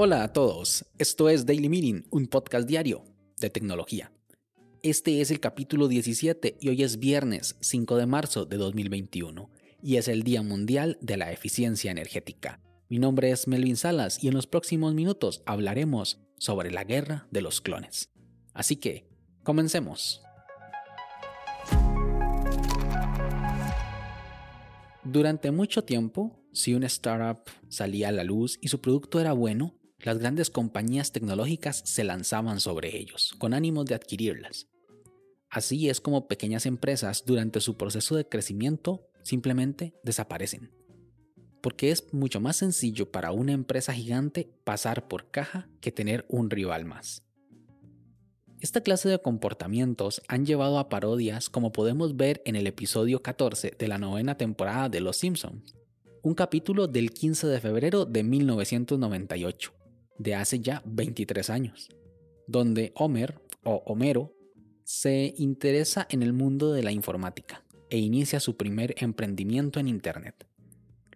Hola a todos, esto es Daily Meeting, un podcast diario de tecnología. Este es el capítulo 17 y hoy es viernes 5 de marzo de 2021 y es el Día Mundial de la Eficiencia Energética. Mi nombre es Melvin Salas y en los próximos minutos hablaremos sobre la guerra de los clones. Así que, comencemos. Durante mucho tiempo, si una startup salía a la luz y su producto era bueno, las grandes compañías tecnológicas se lanzaban sobre ellos, con ánimos de adquirirlas. Así es como pequeñas empresas durante su proceso de crecimiento simplemente desaparecen. Porque es mucho más sencillo para una empresa gigante pasar por caja que tener un rival más. Esta clase de comportamientos han llevado a parodias como podemos ver en el episodio 14 de la novena temporada de Los Simpsons, un capítulo del 15 de febrero de 1998, de hace ya 23 años, donde Homer o Homero se interesa en el mundo de la informática e inicia su primer emprendimiento en Internet.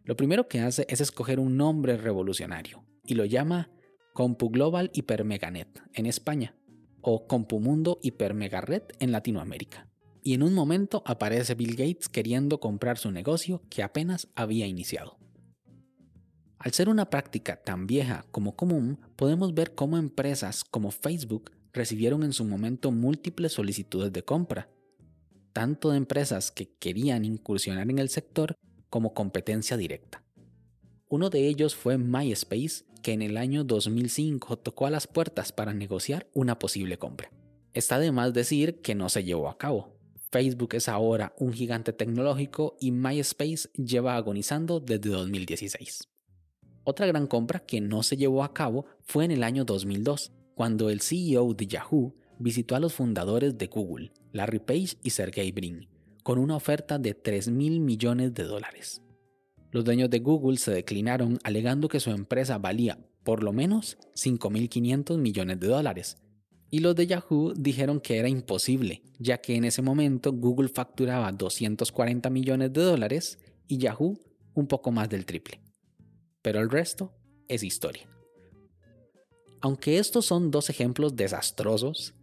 Lo primero que hace es escoger un nombre revolucionario y lo llama CompuGlobal Hypermeganet en España o CompuMundo Hypermegared en Latinoamérica. Y en un momento aparece Bill Gates queriendo comprar su negocio que apenas había iniciado. Al ser una práctica tan vieja como común, podemos ver cómo empresas como Facebook recibieron en su momento múltiples solicitudes de compra, tanto de empresas que querían incursionar en el sector como competencia directa. Uno de ellos fue MySpace, que en el año 2005 tocó a las puertas para negociar una posible compra. Está de más decir que no se llevó a cabo. Facebook es ahora un gigante tecnológico y MySpace lleva agonizando desde 2016. Otra gran compra que no se llevó a cabo fue en el año 2002, cuando el CEO de Yahoo visitó a los fundadores de Google, Larry Page y Sergey Brin, con una oferta de 3 mil millones de dólares. Los dueños de Google se declinaron alegando que su empresa valía por lo menos 5.500 millones de dólares, y los de Yahoo dijeron que era imposible, ya que en ese momento Google facturaba 240 millones de dólares y Yahoo un poco más del triple. Pero el resto es historia. Aunque estos son dos ejemplos desastrosos,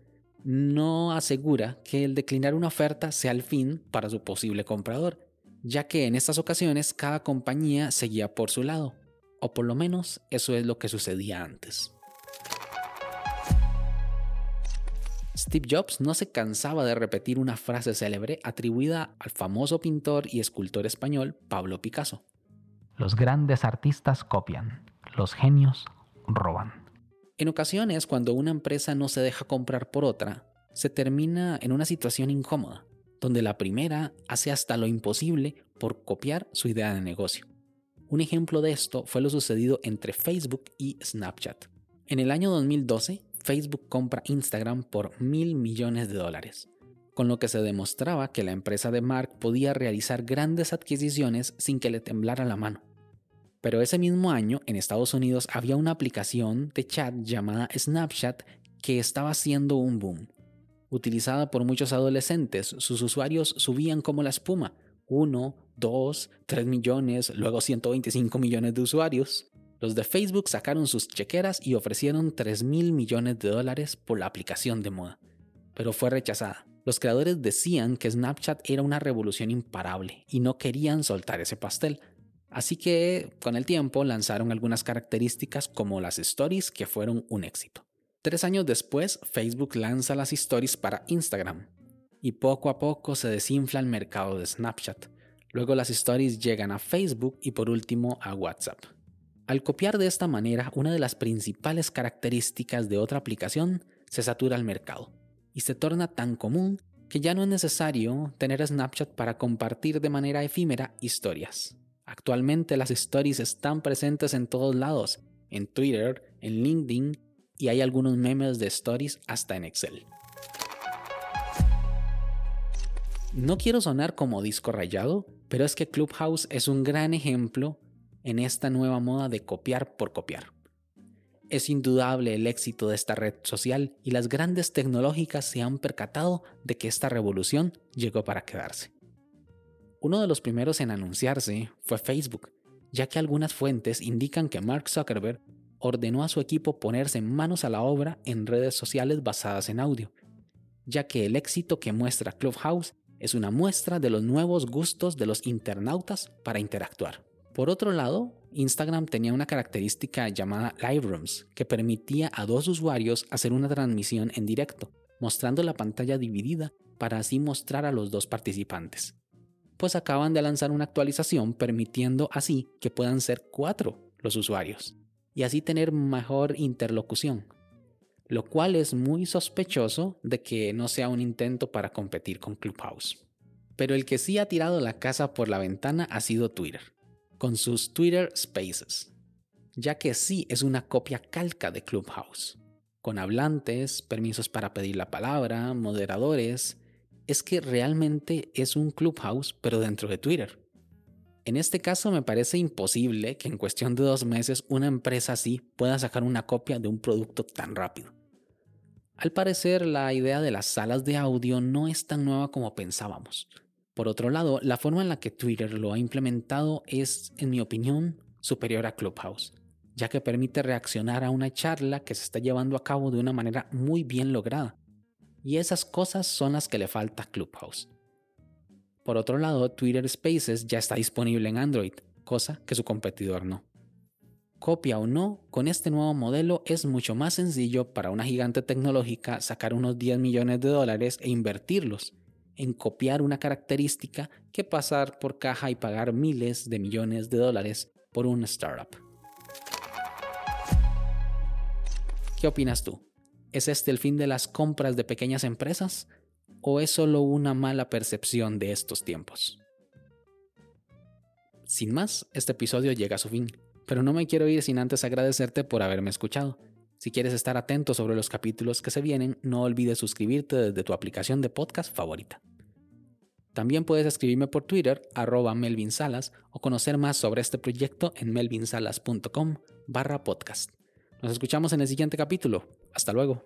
no asegura que el declinar una oferta sea el fin para su posible comprador, ya que en estas ocasiones cada compañía seguía por su lado, o por lo menos eso es lo que sucedía antes. Steve Jobs no se cansaba de repetir una frase célebre atribuida al famoso pintor y escultor español Pablo Picasso. Los grandes artistas copian, los genios roban. En ocasiones, cuando una empresa no se deja comprar por otra, se termina en una situación incómoda, donde la primera hace hasta lo imposible por copiar su idea de negocio. Un ejemplo de esto fue lo sucedido entre Facebook y Snapchat. En el año 2012, Facebook compra Instagram por mil millones de dólares, con lo que se demostraba que la empresa de Mark podía realizar grandes adquisiciones sin que le temblara la mano. Pero ese mismo año en Estados Unidos había una aplicación de chat llamada Snapchat que estaba haciendo un boom. Utilizada por muchos adolescentes, sus usuarios subían como la espuma. 1, 2, 3 millones, luego 125 millones de usuarios. Los de Facebook sacaron sus chequeras y ofrecieron 3 mil millones de dólares por la aplicación de moda, pero fue rechazada. Los creadores decían que Snapchat era una revolución imparable y no querían soltar ese pastel, Así que con el tiempo lanzaron algunas características como las stories que fueron un éxito. Tres años después, Facebook lanza las stories para Instagram y poco a poco se desinfla el mercado de Snapchat. Luego las stories llegan a Facebook y por último a WhatsApp. Al copiar de esta manera una de las principales características de otra aplicación, se satura el mercado y se torna tan común que ya no es necesario tener Snapchat para compartir de manera efímera historias. Actualmente las stories están presentes en todos lados, en Twitter, en LinkedIn y hay algunos memes de stories hasta en Excel. No quiero sonar como disco rayado, pero es que Clubhouse es un gran ejemplo en esta nueva moda de copiar por copiar. Es indudable el éxito de esta red social y las grandes tecnológicas se han percatado de que esta revolución llegó para quedarse. Uno de los primeros en anunciarse fue Facebook, ya que algunas fuentes indican que Mark Zuckerberg ordenó a su equipo ponerse manos a la obra en redes sociales basadas en audio, ya que el éxito que muestra Clubhouse es una muestra de los nuevos gustos de los internautas para interactuar. Por otro lado, Instagram tenía una característica llamada Live Rooms, que permitía a dos usuarios hacer una transmisión en directo, mostrando la pantalla dividida para así mostrar a los dos participantes pues acaban de lanzar una actualización permitiendo así que puedan ser cuatro los usuarios y así tener mejor interlocución, lo cual es muy sospechoso de que no sea un intento para competir con Clubhouse. Pero el que sí ha tirado la casa por la ventana ha sido Twitter, con sus Twitter Spaces, ya que sí es una copia calca de Clubhouse, con hablantes, permisos para pedir la palabra, moderadores, es que realmente es un Clubhouse, pero dentro de Twitter. En este caso me parece imposible que en cuestión de dos meses una empresa así pueda sacar una copia de un producto tan rápido. Al parecer la idea de las salas de audio no es tan nueva como pensábamos. Por otro lado, la forma en la que Twitter lo ha implementado es, en mi opinión, superior a Clubhouse, ya que permite reaccionar a una charla que se está llevando a cabo de una manera muy bien lograda, y esas cosas son las que le falta a Clubhouse. Por otro lado, Twitter Spaces ya está disponible en Android, cosa que su competidor no. Copia o no, con este nuevo modelo es mucho más sencillo para una gigante tecnológica sacar unos 10 millones de dólares e invertirlos en copiar una característica que pasar por caja y pagar miles de millones de dólares por una startup. ¿Qué opinas tú? ¿Es este el fin de las compras de pequeñas empresas? ¿O es solo una mala percepción de estos tiempos? Sin más, este episodio llega a su fin, pero no me quiero ir sin antes agradecerte por haberme escuchado. Si quieres estar atento sobre los capítulos que se vienen, no olvides suscribirte desde tu aplicación de podcast favorita. También puedes escribirme por Twitter, arroba Melvin Salas, o conocer más sobre este proyecto en melvinsalas.com barra podcast. Nos escuchamos en el siguiente capítulo. Hasta luego.